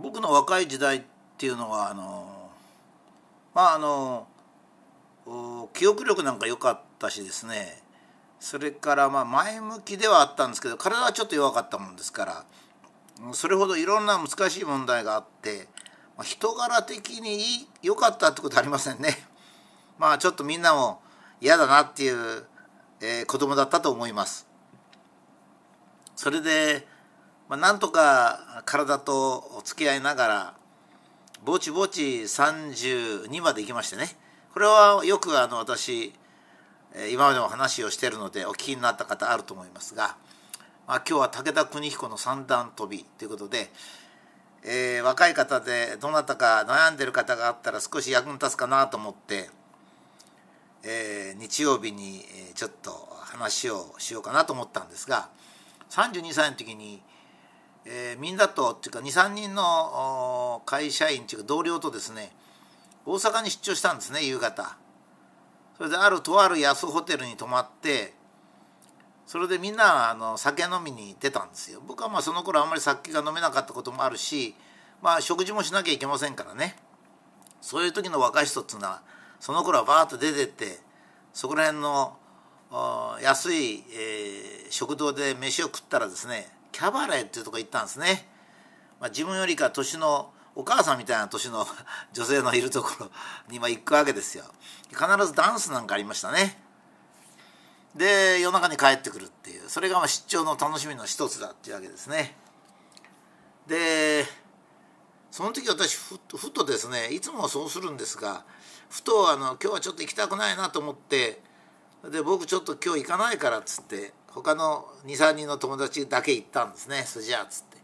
僕の若い時代っていうのはあのまああの記憶力なんか良かったしですねそれからまあ前向きではあったんですけど体はちょっと弱かったもんですからそれほどいろんな難しい問題があってま人柄的に良かったってことありませんね。まあちょっとみんなも嫌だなっていう、えー、子供だったと思います。それで、まあ、なんとか体と付き合いながらぼちぼち32まで行きましてね。これはよくあの私今までも話をしているのでお聞きになった方あると思いますが、まあ、今日は武田邦彦の三段跳びということで、えー、若い方でどなたか悩んでる方があったら少し役に立つかなと思って、えー、日曜日にちょっと話をしようかなと思ったんですが32歳の時に、えー、みんなとっていうか23人の会社員っていうか同僚とですね大阪に出張したんですね夕方。それであるとある安ホテルに泊まってそれでみんなあの酒飲みに出たんですよ僕はまあその頃あんまり酒が飲めなかったこともあるしまあ食事もしなきゃいけませんからねそういう時の若い人っつうのはその頃はバーッと出てってそこら辺の安い、えー、食堂で飯を食ったらですねキャバレーっていうとこ行ったんですね、まあ、自分よりか年のお母さんみたいな年の 女性のいるところに行くわけですよ。必ずダンスなんかありましたね。で夜中に帰ってくるっていう。それがまあ出張の楽しみの一つだっていうわけですね。でその時私ふふとですねいつもそうするんですがふとあの今日はちょっと行きたくないなと思ってで僕ちょっと今日行かないからっつって他の23人の友達だけ行ったんですね。そじゃっつって。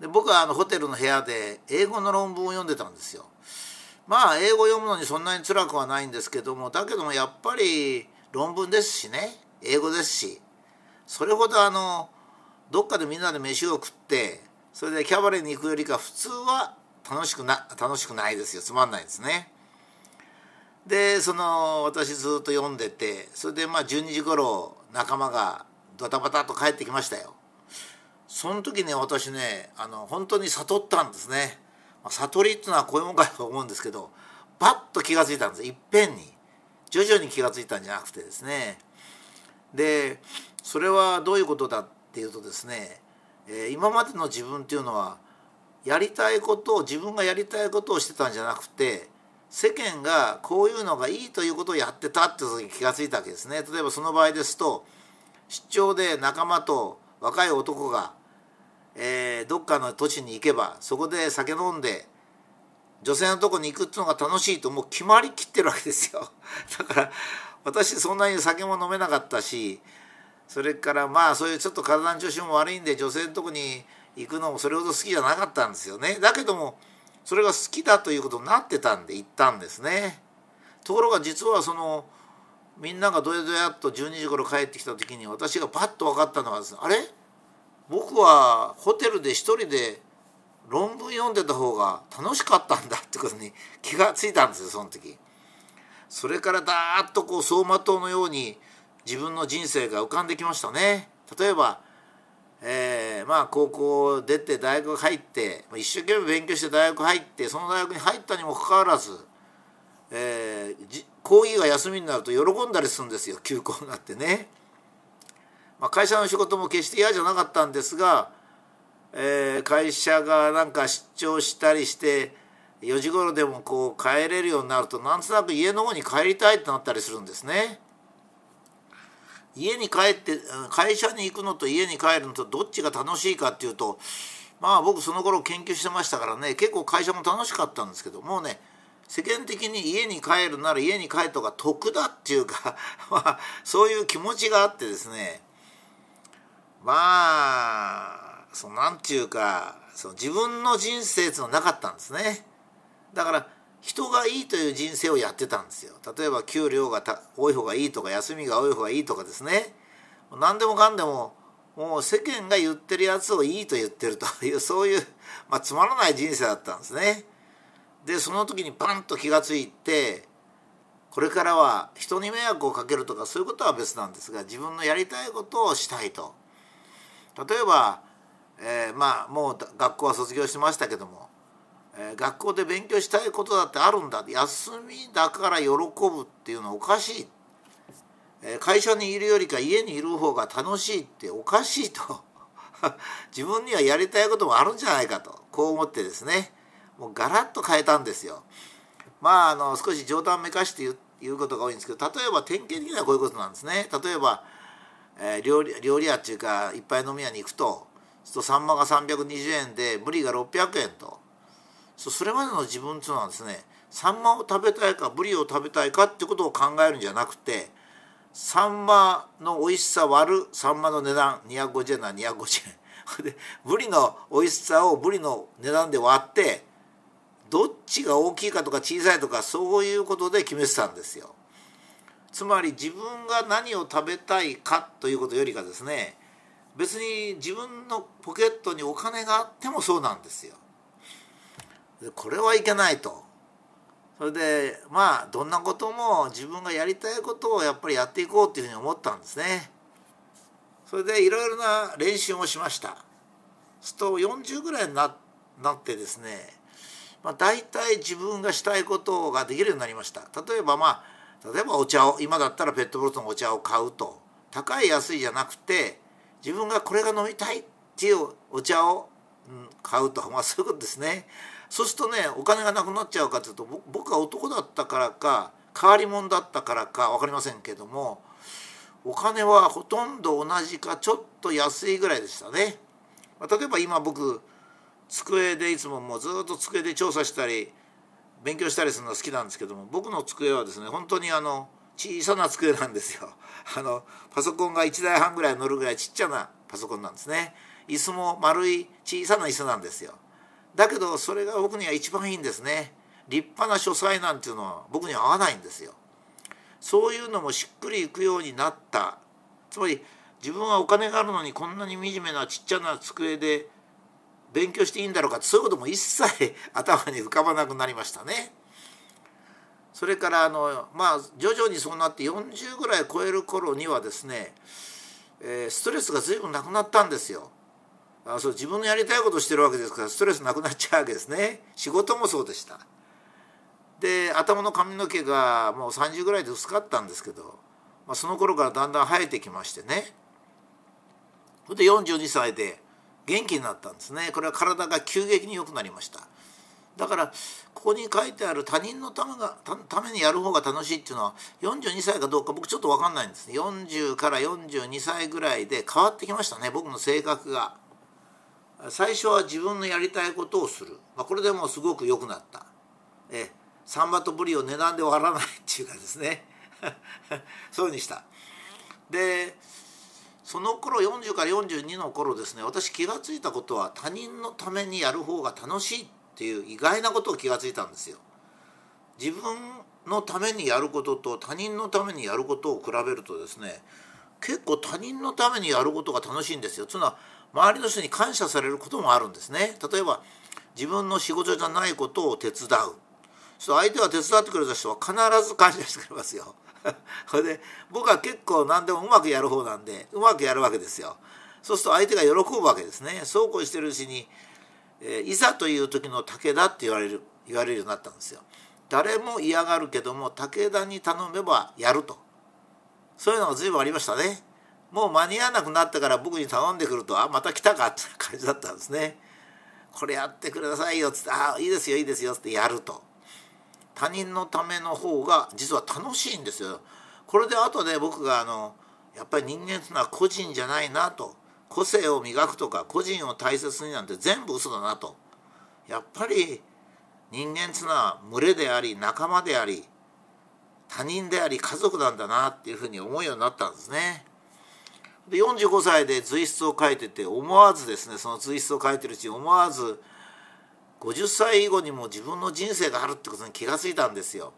で僕はあのホテルの部屋で英語の論文を読んでたんですよ。まあ英語読むのにそんなに辛くはないんですけどもだけどもやっぱり論文ですしね。英語ですし。それほどあのどっかでみんなで飯を食ってそれでキャバレーに行くよりか普通は楽しくな楽しくないですよ。つまんないですね。でその私ずっと読んでてそれでまあ12時頃仲間がドタバタと帰ってきましたよ。その時ね私ねあの本当に悟ったんですね。悟りっていうのはこういうもんかと思うんですけどバッと気が付いたんですいっぺんに。徐々に気が付いたんじゃなくてですね。でそれはどういうことだっていうとですね、えー、今までの自分っていうのはやりたいことを自分がやりたいことをしてたんじゃなくて世間がこういうのがいいということをやってたって時に気が付いたわけですね。例えばその場合ですと出張で仲間と若い男がえー、どっかの土地に行けばそこで酒飲んで女性のとこに行くっていうのが楽しいともう決まりきってるわけですよ だから私そんなに酒も飲めなかったしそれからまあそういうちょっと体の調子も悪いんで女性のとこに行くのもそれほど好きじゃなかったんですよねだけどもそれが好きだということになってたんで行ったんですねところが実はそのみんながどやどやっと12時頃帰ってきた時に私がパッと分かったのはですねあれ？僕はホテルで一人で論文読んでた方が楽しかったんだってことに気がついたんですよその時。それからだーっとこう走馬灯のように自分の人生が浮かんできましたね。例えば、えー、まあ高校出て大学入って一生懸命勉強して大学入ってその大学に入ったにもかかわらず、えー、講義が休みになると喜んだりするんですよ休校になってね。まあ、会社の仕事も決して嫌じゃなかったんですが、えー、会社がなんか出張したりして4時頃でもこう帰れるようになるとなんとなく家の方に帰りたいってなったりするんですね。家に帰って会社に行くのと家に帰るのとどっちが楽しいかっていうとまあ僕その頃研究してましたからね結構会社も楽しかったんですけどもうね世間的に家に帰るなら家に帰った方が得だっていうか まあそういう気持ちがあってですね。まあそのなんていうかその自分の人生っていうのはなかったんですね。だから人がいいという人生をやってたんですよ。例えば給料が多い方がいいとか休みが多い方がいいとかですね。何でもかんでももう世間が言ってるやつをいいと言ってるというそういう、まあ、つまらない人生だったんですね。でその時にパンと気が付いてこれからは人に迷惑をかけるとかそういうことは別なんですが自分のやりたいことをしたいと。例えば、えー、まあもう学校は卒業しましたけども、え、学校で勉強したいことだってあるんだ休みだから喜ぶっていうのはおかしい、え、会社にいるよりか家にいる方が楽しいっておかしいと 自分にはやりたいこともあるんじゃないかとこう思ってですねもうガラッと変えたんですよ。まああの少し冗談めかして言うことが多いんですけど例えば典型的にはこういうことなんですね。例えば、えー、料理料理屋っていうかいっぱい飲み屋に行くとするとサンマが320円でブリが600円とそれまでの自分っていうのはですねサンマを食べたいかブリを食べたいかってことを考えるんじゃなくてサンマの美味しさ割るサンマの値段250円なら250円 でブリの美味しさをブリの値段で割ってどっちが大きいかとか小さいとかそういうことで決めてたんですよ。つまり自分が何を食べたいかということよりかですね別に自分のポケットにお金があってもそうなんですよ。これはいけないと。それでまあどんなことも自分がやりたいことをやっぱりやっていこうっていうふうに思ったんですね。それでいろいろな練習もしました。すると40ぐらいになってですね、まあ、大体自分がしたいことができるようになりました。例えばまあ例えばお茶を今だったらペットボトルのお茶を買うと高い安いじゃなくて自分がこれが飲みたいっていうお茶を、うん、買うと、まあ、そういうことですね。そうするとねお金がなくなっちゃうかというと僕は男だったからか変わり者だったからか分かりませんけどもお金はほとんど同じかちょっと安いぐらいでしたね。まあ、例えば今僕机でいつももうずっと机で調査したり勉強したりするのが好きなんですけども僕の机はですね本当にあの小さな机なんですよ。あのパソコンが1台半ぐらい乗るぐらいちっちゃなパソコンなんですね。椅子も丸い小さな椅子なんですよ。だけどそれが僕には一番いいんですね。立派な書斎なんていうのは僕には合わないんですよ。そういうのもしっくりいくようになったつまり自分はお金があるのにこんなに惨めなちっちゃな机で勉強していいんだろうかそういうことも一切頭に浮かばなくなりましたね。それからあのまあ徐々にそうなって40ぐらい超える頃にはですね、えー、ストレスが随分なくなったんですよ。あそう自分のやりたいことしてるわけですからストレスなくなっちゃうわけですね。仕事もそうでした。で頭の髪の毛がもう30ぐらいで薄かったんですけど、まあ、その頃からだんだん生えてきましてね。それで42歳で元気になったんですね。これは体が急激に良くなりました。だからここに書いてある他人のためがためにやる方が楽しいっていうのは42歳かどうか僕ちょっと分かんないんですね。40から42歳ぐらいで変わってきましたね僕の性格が。最初は自分のやりたいことをする、まあ、これでもすごく良くなった。えサンマとブリを値段で割らないっていうかですね。そういうふうにした。でその頃40から42の頃ですね私気が付いたことは他人のためにやる方が楽しいってっていう意外なことを気が付いたんですよ。自分のためにやることと他人のためにやることを比べるとですね結構他人のためにやることが楽しいんですよ。つうのは周りの人に感謝されることもあるんですね。例えば自分の仕事じゃないことを手伝う。そう相手が手伝ってくれた人は必ず感謝してくれますよ。それで僕は結構何でもうまくやる方なんでうまくやるわけですよ。そうすると相手が喜ぶわけですね。そうこうしてるうちに、え、いざという時の武田って言われる言われるようになったんですよ。誰も嫌がるけども武田に頼めばやるとそういうのが随分ありましたね。もう間に合わなくなったから僕に頼んでくるとあまた来たかって感じだったんですね。これやってくださいよっつって「ああいいですよいいですよ」ってやると。他人のための方が実は楽しいんですよ。これで後で僕があのやっぱり人間っていうのは個人じゃないなと個性を磨くとか個人を大切になんて全部嘘だなとやっぱり人間っていうのは群れであり仲間であり他人であり家族なんだなっていうふうに思うようになったんですね。で45歳で随筆を書いてて思わずですねその随筆を書いてるうち思わず50歳以後にも自分の人生があるってことに気が付いたんですよ。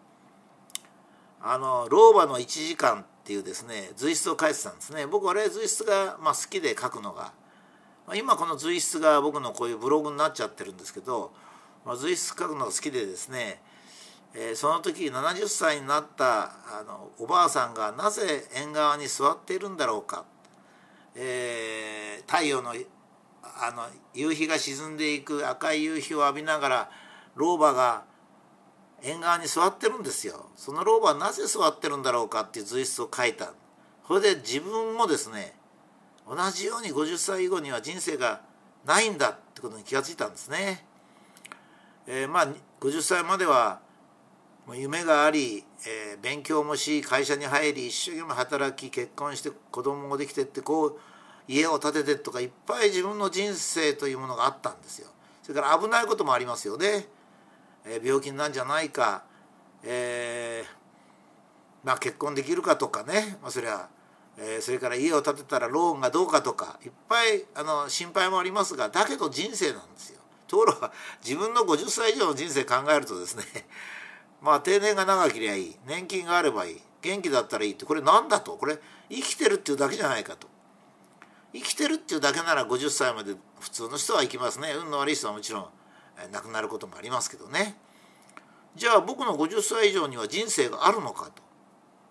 あの老婆の1時間っていうですね随筆を書いてたんですね。僕あれ随筆が、まあ、好きで書くのが、まあ、今この随筆が僕のこういうブログになっちゃってるんですけど、まあ、随筆書くのが好きでですね、えー、その時70歳になったあのおばあさんがなぜ縁側に座っているんだろうか、えー、太陽のあの夕日が沈んでいく赤い夕日を浴びながら老婆が縁側に座ってるんですよその老婆はなぜ座ってるんだろうかっていう随筆を書いたそれで自分もですね同じように50歳以後には人生がないんだってことに気がついたんですね。えー、まあ50歳までは夢があり、えー、勉強もし会社に入り一生懸命働き結婚して子供もできてってこう家を建ててとかいっぱい自分の人生というものがあったんですよ。それから危ないこともありますよね。え、病気なんじゃないか、えー、まあ結婚できるかとかね、まあ、それはえー、それから家を建てたらローンがどうかとかいっぱいあの心配もありますがだけど人生なんですよ。ところが自分の50歳以上の人生考えるとですね まあ定年が長ければいい年金があればいい元気だったらいいってこれ何だと？これ生きてるっていうだけじゃないかと。生きてるっていうだけなら50歳まで普通の人は生きますね。運の悪い人はもちろん。亡くなることもありますけどね。じゃあ僕の50歳以上には人生があるのかと。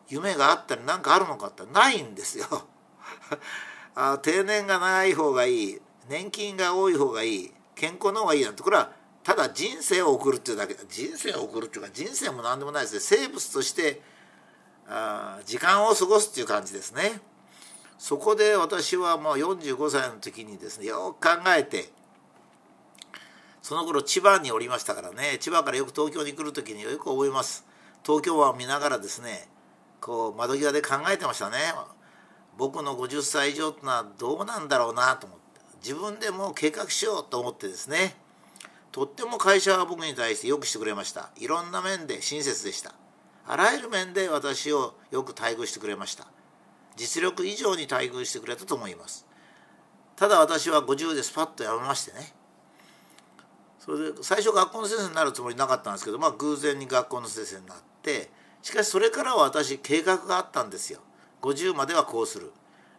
夢があったり何かあるのかってないんですよ。あ定年が長い方がいい。年金が多い方がいい。健康の方がいいなんてこれはただ人生を送るっていうだけ。人生を送るっていうか人生も何でもないですね。生物としてあ時間を過ごすっていう感じですね。そこで私はもう45歳の時にですねよく考えてその頃千葉におりましたからね。千葉からよく東京に来る時によく覚えます。東京湾を見ながらですねこう窓際で考えてましたね。僕の50歳以上ってのはどうなんだろうなと思って。自分でも計画しようと思ってですね。とっても会社は僕に対してよくしてくれました。いろんな面で親切でした。あらゆる面で私をよく待遇してくれました。実力以上に待遇してくれたと思います。ただ私は50でスパッと辞めましてね。それで最初学校の先生になるつもりなかったんですけどまあ偶然に学校の先生になってしかしそれからは私計画があったんですよ。50まではこうする。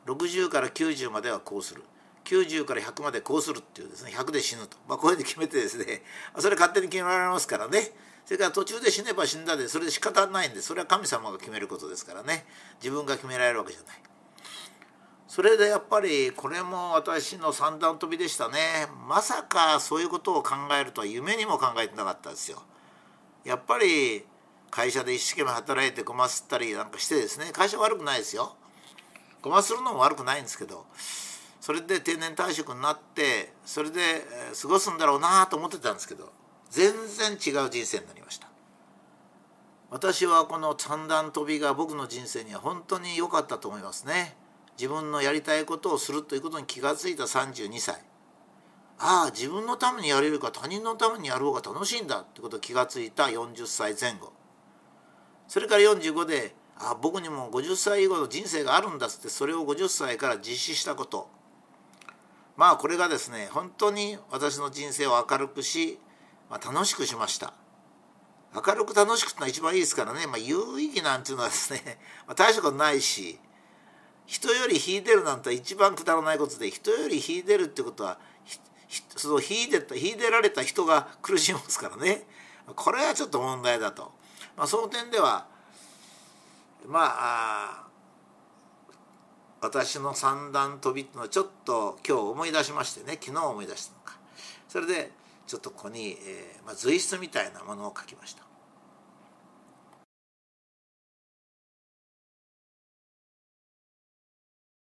60から90まではこうする。90から100までこうするっていうですね100で死ぬと、まあ、こういうふうに決めてですね それ勝手に決められますからね。それから途中で死ねば死んだでそれで仕方ないんでそれは神様が決めることですからね。自分が決められるわけじゃない。それでやっぱりこれも私の三段跳びでしたね。まさかそういうことを考えるとは夢にも考えてなかったですよ。やっぱり会社で一生懸命働いてごますったりなんかしてですね。会社悪くないですよ。ごまするのも悪くないんですけど。それで定年退職になってそれで過ごすんだろうなと思ってたんですけど。全然違う人生になりました。私はこの三段跳びが僕の人生には本当に良かったと思いますね。自分のやりたいことをするということに気が付いた32歳。ああ自分のためにやれるか他人のためにやる方が楽しいんだってことを気が付いた40歳前後。それから45であ僕にも50歳以後の人生があるんだっつってそれを50歳から実施したこと。まあこれがですね本当に私の人生を明るくし、まあ、楽しくしました。明るく楽しくってのは一番いいですからね、まあ、有意義なんていうのはですね、まあ、大したことないし人より秀でるなんて一番くだらないことで人より秀でるってことはその秀でた秀でられた人が苦しみますからねこれはちょっと問題だと。まあ、その点ではまあ私の三段跳びっていうのはちょっと今日思い出しましてね昨日思い出したのかそれでちょっとここに、えーまあ、随筆みたいなものを書きました。